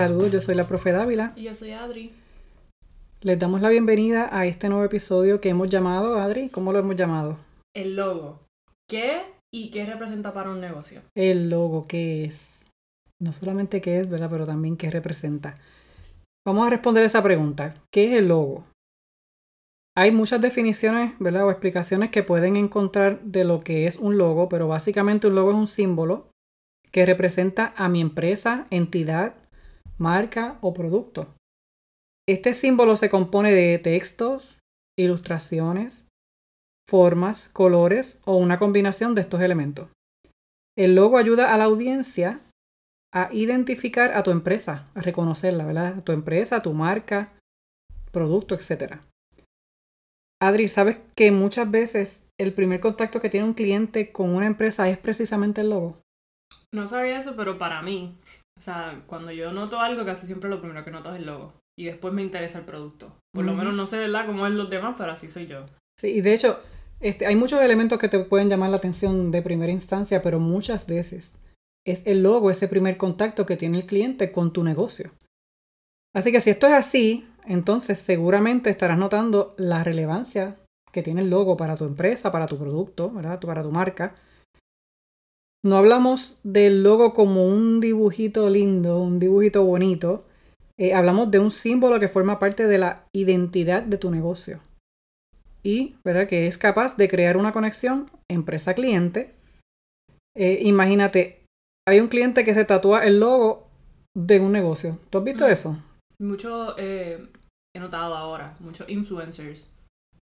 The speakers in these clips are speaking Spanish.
Saludos, yo soy la profe Dávila. Y yo soy Adri. Les damos la bienvenida a este nuevo episodio que hemos llamado, Adri, ¿cómo lo hemos llamado? El logo. ¿Qué y qué representa para un negocio? El logo, ¿qué es? No solamente qué es, ¿verdad? Pero también qué representa. Vamos a responder esa pregunta. ¿Qué es el logo? Hay muchas definiciones, ¿verdad? O explicaciones que pueden encontrar de lo que es un logo, pero básicamente un logo es un símbolo que representa a mi empresa, entidad, marca o producto. Este símbolo se compone de textos, ilustraciones, formas, colores o una combinación de estos elementos. El logo ayuda a la audiencia a identificar a tu empresa, a reconocerla, ¿verdad? A tu empresa, tu marca, producto, etc. Adri, ¿sabes que muchas veces el primer contacto que tiene un cliente con una empresa es precisamente el logo? No sabía eso, pero para mí, o sea, cuando yo noto algo, casi siempre lo primero que noto es el logo. Y después me interesa el producto. Por lo menos no sé, ¿verdad?, cómo es los demás, pero así soy yo. Sí, y de hecho, este, hay muchos elementos que te pueden llamar la atención de primera instancia, pero muchas veces es el logo, ese primer contacto que tiene el cliente con tu negocio. Así que si esto es así, entonces seguramente estarás notando la relevancia que tiene el logo para tu empresa, para tu producto, ¿verdad? para tu marca. No hablamos del logo como un dibujito lindo, un dibujito bonito. Eh, hablamos de un símbolo que forma parte de la identidad de tu negocio. Y, ¿verdad? Que es capaz de crear una conexión empresa-cliente. Eh, imagínate, hay un cliente que se tatúa el logo de un negocio. ¿Tú has visto eso? Mucho, eh, he notado ahora, muchos influencers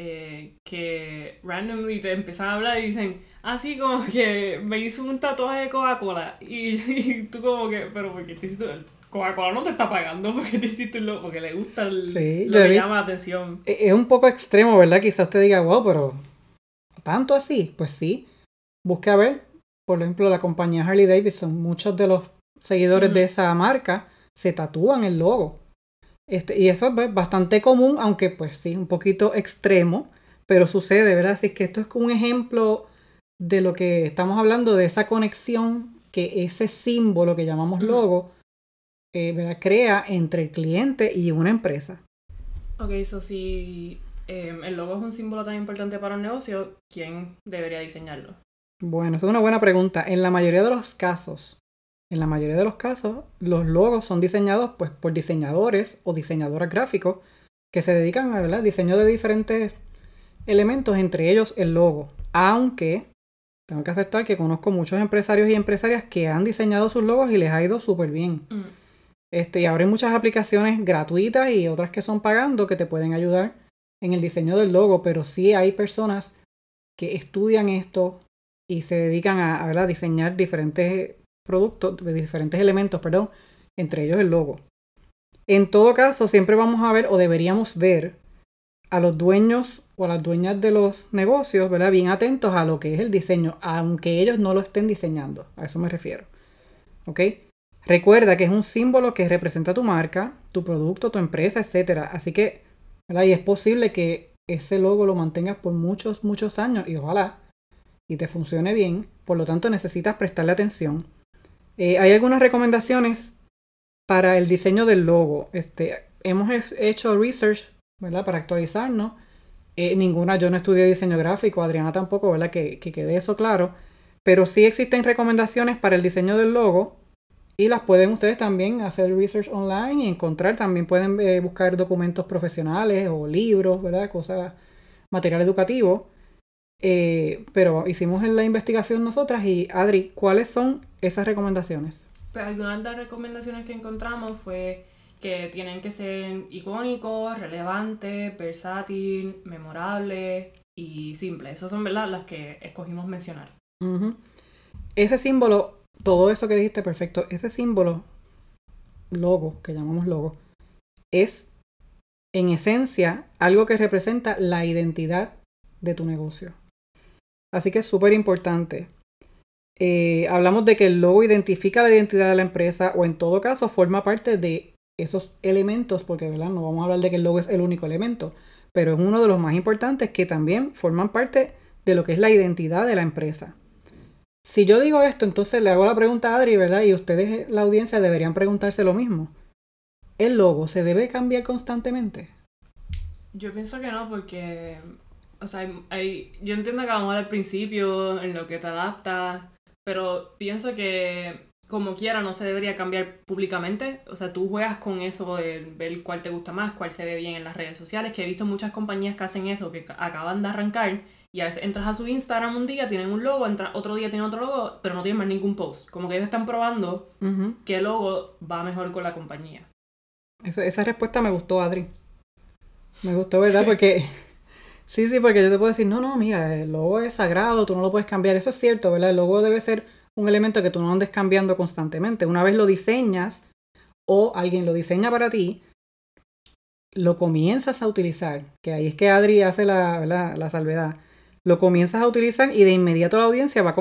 eh, que randomly te empiezan a hablar y dicen, así ah, como que me hizo un tatuaje de Coca-Cola. Y, tú como que, pero ¿por qué te hiciste? Coca-Cola no te está pagando porque te hiciste porque le gusta el, sí, lo que llama la atención. E, es un poco extremo, ¿verdad? Quizás te diga, wow, pero ¿tanto así? Pues sí. Busque a ver, por ejemplo, la compañía Harley Davidson, muchos de los seguidores de esa marca se tatúan el logo. Este, y eso es bastante común, aunque pues sí, un poquito extremo, pero sucede, ¿verdad? Así que esto es un ejemplo de lo que estamos hablando, de esa conexión que ese símbolo que llamamos logo eh, crea entre el cliente y una empresa. Ok, eso si em, el logo es un símbolo tan importante para un negocio, ¿quién debería diseñarlo? Bueno, esa es una buena pregunta. En la mayoría de los casos, en la mayoría de los casos, los logos son diseñados pues, por diseñadores o diseñadoras gráficos que se dedican al diseño de diferentes elementos, entre ellos el logo. Aunque tengo que aceptar que conozco muchos empresarios y empresarias que han diseñado sus logos y les ha ido súper bien. Mm. Este, y ahora hay muchas aplicaciones gratuitas y otras que son pagando que te pueden ayudar en el diseño del logo, pero sí hay personas que estudian esto y se dedican a, a diseñar diferentes productos, diferentes elementos, perdón, entre ellos el logo. En todo caso, siempre vamos a ver o deberíamos ver a los dueños o a las dueñas de los negocios, ¿verdad? Bien atentos a lo que es el diseño, aunque ellos no lo estén diseñando. A eso me refiero. ¿Ok? Recuerda que es un símbolo que representa tu marca, tu producto, tu empresa, etc. Así que, ¿verdad? Y es posible que ese logo lo mantengas por muchos, muchos años y ojalá y te funcione bien. Por lo tanto, necesitas prestarle atención eh, hay algunas recomendaciones para el diseño del logo. Este, hemos hecho research, ¿verdad? Para actualizarnos. Eh, ninguna, yo no estudié diseño gráfico, Adriana tampoco, ¿verdad? Que, que quede eso claro. Pero sí existen recomendaciones para el diseño del logo y las pueden ustedes también hacer research online y encontrar. También pueden eh, buscar documentos profesionales o libros, ¿verdad? Cosas, material educativo. Pero hicimos la investigación nosotras y Adri, ¿cuáles son esas recomendaciones? Pues algunas de las recomendaciones que encontramos fue que tienen que ser icónicos, relevantes, versátil, memorable y simple. Esas son ¿verdad? las que escogimos mencionar. Ese símbolo, todo eso que dijiste, perfecto, ese símbolo, logo, que llamamos logo, es en esencia algo que representa la identidad de tu negocio. Así que es súper importante. Eh, hablamos de que el logo identifica la identidad de la empresa o en todo caso forma parte de esos elementos, porque ¿verdad? no vamos a hablar de que el logo es el único elemento, pero es uno de los más importantes que también forman parte de lo que es la identidad de la empresa. Si yo digo esto, entonces le hago la pregunta a Adri, ¿verdad? Y ustedes, la audiencia, deberían preguntarse lo mismo. ¿El logo se debe cambiar constantemente? Yo pienso que no, porque, o sea, hay, yo entiendo que vamos al principio, en lo que te adaptas, pero pienso que como quiera no se debería cambiar públicamente. O sea, tú juegas con eso de ver cuál te gusta más, cuál se ve bien en las redes sociales, que he visto muchas compañías que hacen eso, que acaban de arrancar y a veces entras a su Instagram un día, tienen un logo, entra, otro día tienen otro logo, pero no tienen más ningún post. Como que ellos están probando qué logo va mejor con la compañía. Esa, esa respuesta me gustó, Adri. Me gustó, ¿verdad? Porque... Sí, sí, porque yo te puedo decir, no, no, mira, el logo es sagrado, tú no lo puedes cambiar. Eso es cierto, ¿verdad? El logo debe ser un elemento que tú no andes cambiando constantemente. Una vez lo diseñas o alguien lo diseña para ti, lo comienzas a utilizar, que ahí es que Adri hace la, la, salvedad, lo comienzas a utilizar y de inmediato la audiencia va a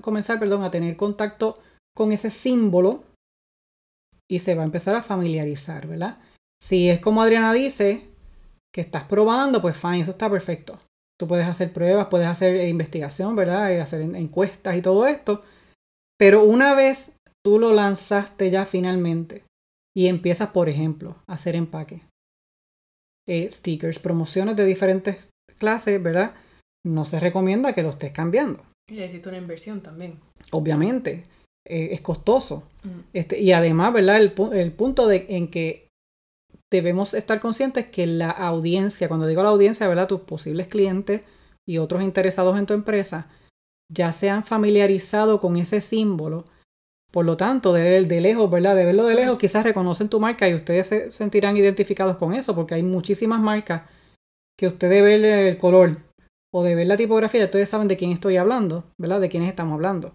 comenzar perdón, a tener contacto con ese símbolo y se va a empezar a familiarizar, ¿verdad? Si es como Adriana dice, que estás probando, pues fine, eso está perfecto. Tú puedes hacer pruebas, puedes hacer investigación, ¿verdad? Y hacer encuestas y todo esto. Pero una vez tú lo lanzaste ya finalmente y empiezas, por ejemplo, a hacer empaque, eh, stickers, promociones de diferentes clases, ¿verdad? No se recomienda que lo estés cambiando. Y necesito una inversión también. Obviamente, eh, es costoso. Mm. Este, y además, ¿verdad? El, el punto de, en que debemos estar conscientes que la audiencia, cuando digo la audiencia, ¿verdad? Tus posibles clientes y otros interesados en tu empresa, ya se han familiarizado con ese símbolo. Por lo tanto, de, de lejos, ¿verdad? De verlo de lejos, quizás reconocen tu marca y ustedes se sentirán identificados con eso, porque hay muchísimas marcas que ustedes ven el color o de ver la tipografía, ustedes saben de quién estoy hablando, ¿verdad? De quiénes estamos hablando.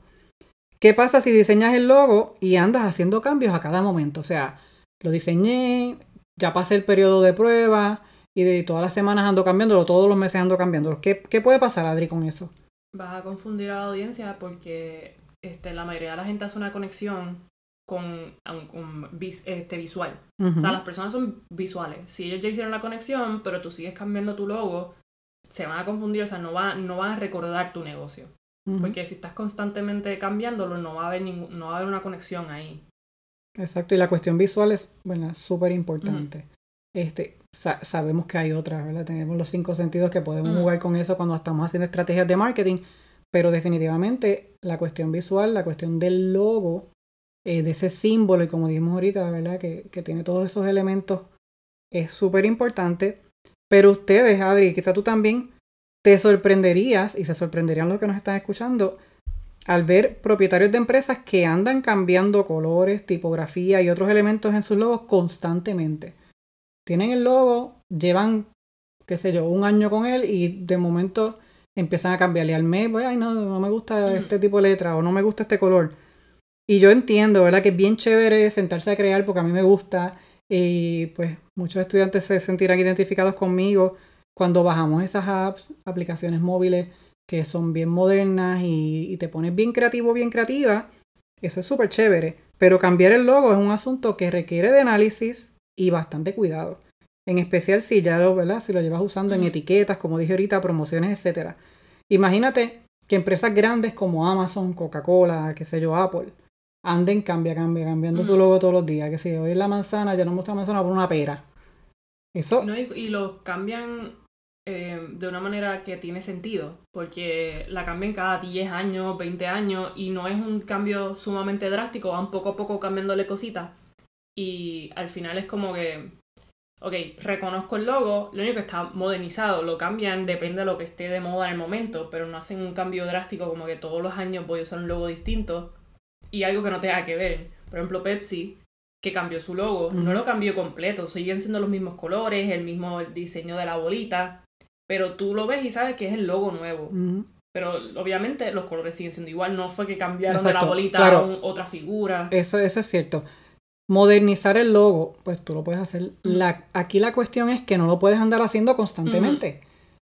¿Qué pasa si diseñas el logo y andas haciendo cambios a cada momento? O sea, lo diseñé, ya pasé el periodo de prueba y de todas las semanas ando cambiándolo, todos los meses ando cambiándolo. ¿Qué, qué puede pasar, Adri, con eso? vas a confundir a la audiencia porque este, la mayoría de la gente hace una conexión con, un, este, visual. O sea, las personas son visuales. Si ellos ya hicieron la conexión, pero tú sigues cambiando tu logo, se van a confundir, o sea, no, va, no van a recordar tu negocio. Porque si estás constantemente cambiándolo, no va a haber, ningún, no va a haber una conexión ahí. Exacto, y la cuestión visual es, bueno, súper importante. Este, sabemos que hay otras, ¿verdad? Tenemos los cinco sentidos que podemos jugar con eso cuando estamos haciendo estrategias de marketing, pero definitivamente la cuestión visual, la cuestión del logo, eh, de ese símbolo, y como dijimos ahorita, ¿verdad? Que, que tiene todos esos elementos, es súper importante. Pero ustedes, Adri, quizá tú también te sorprenderías, y se sorprenderían los que nos están escuchando, al ver propietarios de empresas que andan cambiando colores, tipografía y otros elementos en sus logos constantemente tienen el logo, llevan, qué sé yo, un año con él y de momento empiezan a cambiarle al mes, pues, ay, no, no me gusta mm. este tipo de letra o no me gusta este color. Y yo entiendo, ¿verdad? Que es bien chévere sentarse a crear porque a mí me gusta y pues muchos estudiantes se sentirán identificados conmigo cuando bajamos esas apps, aplicaciones móviles que son bien modernas y, y te pones bien creativo, bien creativa. Eso es súper chévere. Pero cambiar el logo es un asunto que requiere de análisis, y bastante cuidado. En especial si ya lo, ¿verdad? Si lo llevas usando en etiquetas, como dije ahorita, promociones, etc. Imagínate que empresas grandes como Amazon, Coca-Cola, qué sé yo, Apple, anden cambia, cambia, cambiando su logo todos los días. Que si hoy es la manzana, ya no muestra manzana por una pera. Eso. No, y, lo cambian eh, de una manera que tiene sentido, porque la cambian cada 10 años, 20 años, y no es un cambio sumamente drástico, van poco a poco cambiándole cositas y al final es como que, ok, reconozco el logo, lo único que está modernizado, lo cambian, depende de lo que esté de moda en el momento, pero no hacen un cambio drástico como que todos los años voy a usar un logo distinto y algo que no tenga que ver. Por ejemplo, Pepsi, que cambió su logo, no lo cambió completo, siguen siendo los mismos colores, el mismo diseño de la bolita, pero tú lo ves y sabes que es el logo nuevo. Pero obviamente los colores siguen siendo igual, no fue que cambiaron de la bolita a otra figura. Eso, eso es cierto. Modernizar el logo, pues tú lo puedes hacer. La, aquí la cuestión es que no lo puedes andar haciendo constantemente.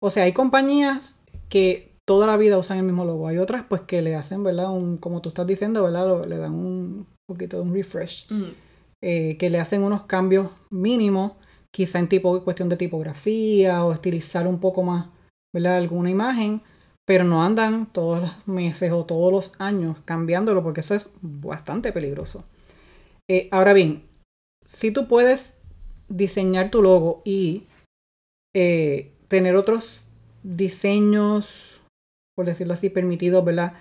O sea, hay compañías que toda la vida usan el mismo logo. Hay otras pues que le hacen, ¿verdad? Un, como tú estás diciendo, ¿verdad? le dan un poquito de un refresh. Eh, que le hacen unos cambios mínimos, quizá en tipo, cuestión de tipografía o estilizar un poco más. Alguna imagen. pero no andan todos los meses o todos los años cambiándolo porque eso es bastante peligroso. Eh, ahora bien, si tú puedes diseñar tu logo y eh, tener otros diseños, por decirlo así, permitidos, ¿verdad?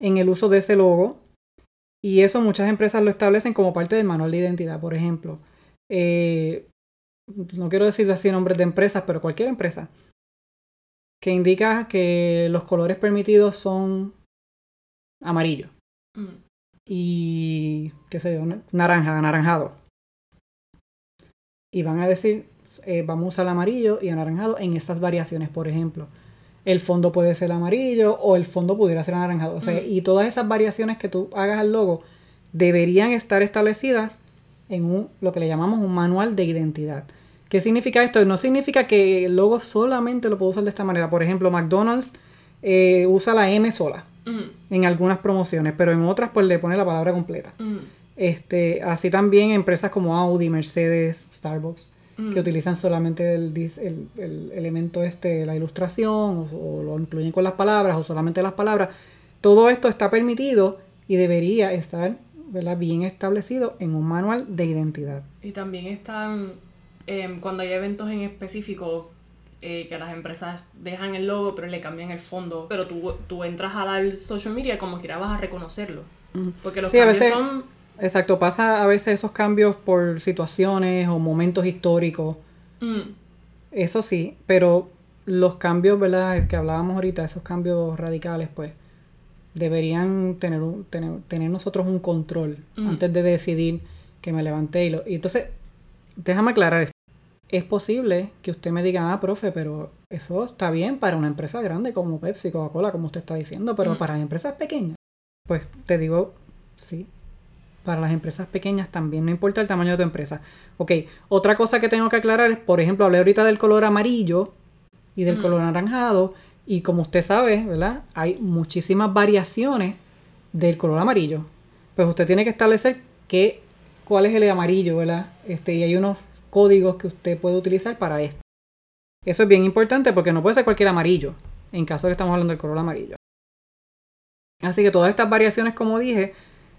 En el uso de ese logo. Y eso muchas empresas lo establecen como parte del manual de identidad, por ejemplo. Eh, no quiero decir así nombres de empresas, pero cualquier empresa que indica que los colores permitidos son amarillo. Mm. Y, qué sé yo, naranja, anaranjado. Y van a decir, eh, vamos a usar el amarillo y anaranjado en estas variaciones, por ejemplo. El fondo puede ser amarillo o el fondo pudiera ser anaranjado. Mm. y todas esas variaciones que tú hagas al logo deberían estar establecidas en un, lo que le llamamos un manual de identidad. ¿Qué significa esto? No significa que el logo solamente lo puedo usar de esta manera. Por ejemplo, McDonald's eh, usa la M sola en algunas promociones, pero en otras pues le pone la palabra completa. este, así también empresas como Audi, Mercedes, Starbucks, que utilizan solamente el, el, elemento este, la ilustración, o, lo incluyen con las palabras, o solamente las palabras. Todo esto está permitido y debería estar bien establecido en un manual de identidad. Y también están Em, cuando hay eventos en específico eh, que las empresas dejan el logo pero le cambian el fondo, pero tú, tú entras a la social media como que vas a reconocerlo. Porque los cambios son... Exacto, pasa a veces esos cambios por situaciones o momentos históricos. Mm. Eso sí, pero los cambios, ¿verdad? Que hablábamos ahorita, esos cambios radicales, pues deberían tener, tener, tener nosotros un control mm. antes de decidir que me levanté y lo... Y entonces, déjame aclarar esto es posible que usted me diga, ah, profe, pero eso está bien para una empresa grande como Pepsi, Coca-Cola, como usted está diciendo, pero mm. para empresas pequeñas, pues te digo, sí, para las empresas pequeñas también, no importa el tamaño de tu empresa. Ok, otra cosa que tengo que aclarar es, por ejemplo, hablé ahorita del color amarillo y del mm. color anaranjado, y como usted sabe, ¿verdad? Hay muchísimas variaciones del color amarillo. Pues usted tiene que establecer qué, cuál es el amarillo, ¿verdad? Este, y hay unos códigos que usted puede utilizar para esto. Eso es bien importante porque no puede ser cualquier amarillo, en caso de que estamos hablando del color amarillo. Así que todas estas variaciones, como dije,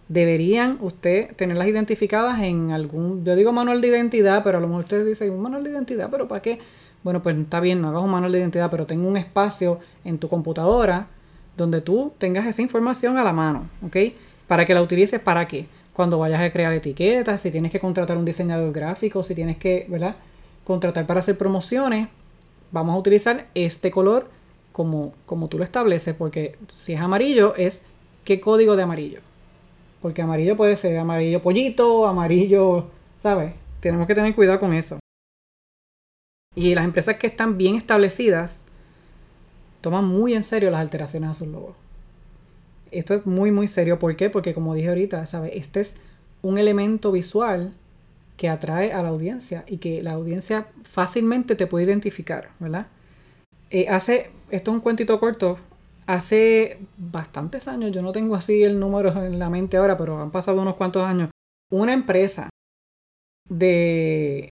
deberían usted tenerlas identificadas en algún, yo digo manual de identidad, pero a lo mejor usted dice, un manual de identidad, pero ¿para qué? Bueno, pues está bien, no hagas un manual de identidad, pero tenga un espacio en tu computadora donde tú tengas esa información a la mano, ¿ok? Para que la utilices, ¿para qué? cuando vayas a crear etiquetas, si tienes que contratar un diseñador gráfico, si tienes que, ¿verdad? Contratar para hacer promociones, vamos a utilizar este color como, como tú lo estableces, porque si es amarillo es qué código de amarillo. Porque amarillo puede ser amarillo pollito, amarillo, ¿sabes? Tenemos que tener cuidado con eso. Y las empresas que están bien establecidas toman muy en serio las alteraciones a sus logos esto es muy, muy serio. ¿Por qué? Porque como dije ahorita, ¿sabes? Este es un elemento visual que atrae a la audiencia y que la audiencia fácilmente te puede identificar, ¿verdad? Eh, hace, esto es un cuentito corto, hace bastantes años, yo no tengo así el número en la mente ahora, pero han pasado unos cuantos años, una empresa de,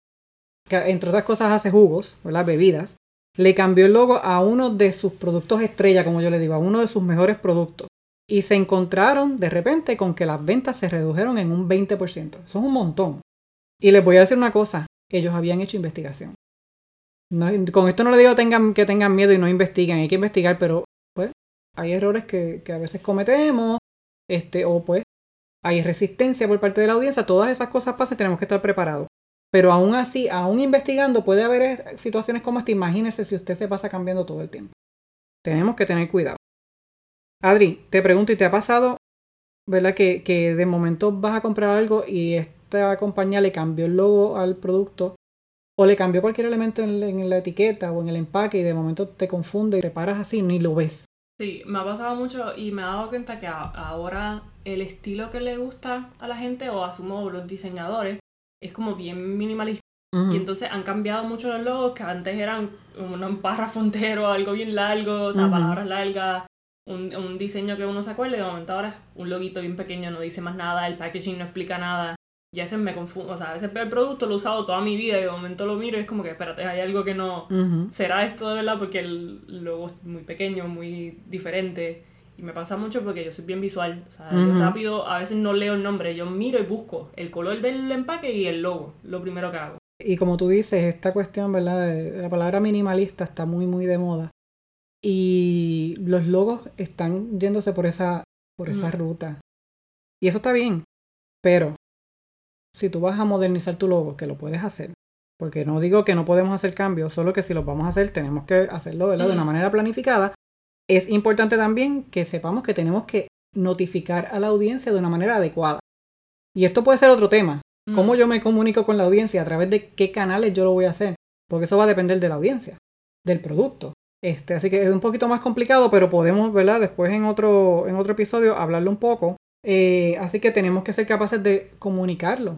que entre otras cosas hace jugos, ¿verdad? Bebidas, le cambió el logo a uno de sus productos estrella, como yo le digo, a uno de sus mejores productos y se encontraron de repente con que las ventas se redujeron en un 20%. Eso es un montón. Y les voy a decir una cosa, ellos habían hecho investigación. con esto no le digo tengan, que tengan miedo y no investiguen, hay que investigar, pero pues hay errores que, a veces cometemos, este, o pues hay resistencia por parte de la audiencia, todas esas cosas pasan y tenemos que estar preparados. Pero aún así, aún investigando, puede haber situaciones como esta. Imagínese si usted se pasa cambiando todo el tiempo. Tenemos que tener cuidado. Adri, te pregunto, ¿y te ha pasado, verdad, que, que de momento vas a comprar algo y esta compañía le cambió el logo al producto o le cambió cualquier elemento en, la etiqueta o en el empaque y de momento te confunde y te paras así ni lo ves? Sí, me ha pasado mucho y me he dado cuenta que ahora el estilo que le gusta a la gente o asumo los diseñadores es como bien minimalista. Y entonces han cambiado mucho los logos que antes eran un párrafo entero, algo bien largo, o sea, palabras largas, un, un, diseño que uno se acuerde, de momento ahora un loguito bien pequeño, no dice más nada, el packaging no explica nada. Y a veces me confundo, o sea, a veces veo el producto, lo he usado toda mi vida y de momento lo miro y es como que, espérate, hay algo que no... ¿Será esto de verdad? Porque el logo es muy pequeño, muy diferente. Y me pasa mucho porque yo soy bien visual. O sea, yo rápido, a veces no leo el nombre, yo miro y busco el color del empaque y el logo, lo primero que hago. Y como tú dices, esta cuestión, ¿verdad? de- la palabra minimalista está muy, muy de moda. Y los logos están yéndose por esa, por esa ruta. Y eso está bien. Pero si tú vas a modernizar tu logo, que lo puedes hacer, porque no digo que no podemos hacer cambios, solo que si los vamos a hacer, tenemos que hacerlo ¿verdad? de una manera planificada. Es importante también que sepamos que tenemos que notificar a la audiencia de una manera adecuada. Y esto puede ser otro tema. ¿Cómo Mm. yo me comunico con la audiencia? ¿A través de qué canales yo lo voy a hacer? Porque eso va a depender de la audiencia, del producto. Este, así que es un poquito más complicado, pero podemos, ¿verdad? Después en otro, en otro episodio hablarlo un poco. Eh, así que tenemos que ser capaces de comunicarlo.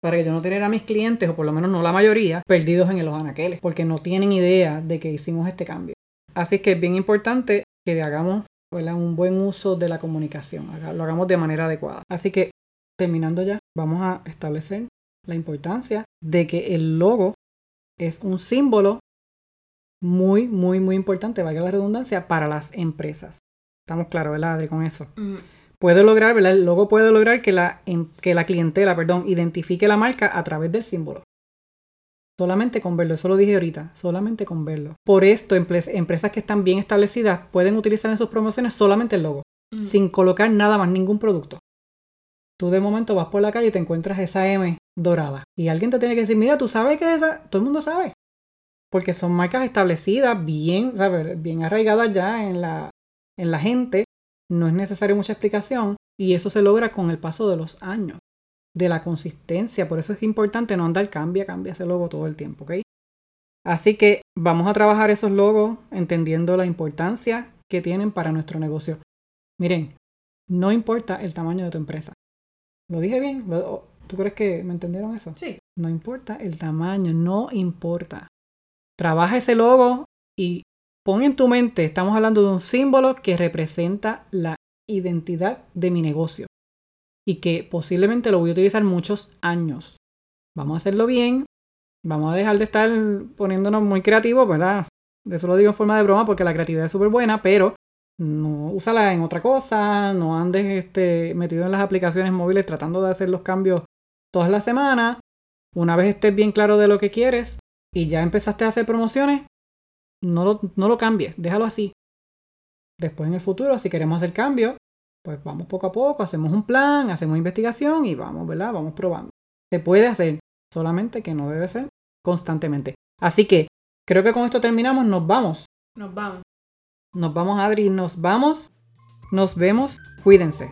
Para que yo no tener a mis clientes, o por lo menos no la mayoría, perdidos en los anaqueles, porque no tienen idea de que hicimos este cambio. Así que es bien importante que hagamos ¿verdad? un buen uso de la comunicación, lo hagamos de manera adecuada. Así que terminando ya, vamos a establecer la importancia de que el logo es un símbolo muy, muy, muy importante, valga la redundancia, para las empresas. Estamos claros, ¿verdad, Adri, con eso? Mm, Puede lograr, ¿verdad? El logo puede lograr que la, em- que la clientela, perdón, identifique la marca a través del símbolo. Solamente con verlo, eso lo dije ahorita, solamente con verlo. Por esto, empresas que están bien establecidas pueden utilizar en sus promociones solamente el logo mm. sin colocar nada más, ningún producto. Tú de momento vas por la calle y te encuentras esa M dorada. Y alguien te tiene que decir, mira, tú sabes que esa, todo el mundo sabe. Porque son marcas establecidas, bien, ¿sabes? bien arraigadas ya en la, en la gente. No es necesario mucha explicación. Y eso se logra con el paso de los años. De la consistencia. Por eso es importante no andar cambia, cambia ese logo todo el tiempo, ¿ok? Así que vamos a trabajar esos logos entendiendo la importancia que tienen para nuestro negocio. Miren, no importa el tamaño de tu empresa. ¿Lo dije bien? ¿Lo- ¿Tú crees que me entendieron eso? Sí. No importa el tamaño, no importa. Trabaja ese logo y pon en tu mente, estamos hablando de un símbolo que representa la identidad de mi negocio y que posiblemente lo voy a utilizar muchos años. Vamos a hacerlo bien, vamos a dejar de estar poniéndonos muy creativos, ¿verdad? De eso lo digo en forma de broma porque la creatividad es súper buena, pero no úsala en otra cosa, no andes este, metido en las aplicaciones móviles tratando de hacer los cambios todas las semanas. Una vez estés bien claro de lo que quieres y ya empezaste a hacer promociones, no lo, no lo cambies, déjalo así. Después en el futuro, si queremos hacer cambios, pues vamos poco a poco, hacemos un plan, hacemos investigación y vamos, ¿verdad? Vamos probando. Se puede hacer, solamente que no debe ser constantemente. Así que creo que con esto terminamos, nos vamos. Nos vamos. Nos vamos, Adri, nos vamos. Nos vemos. Cuídense.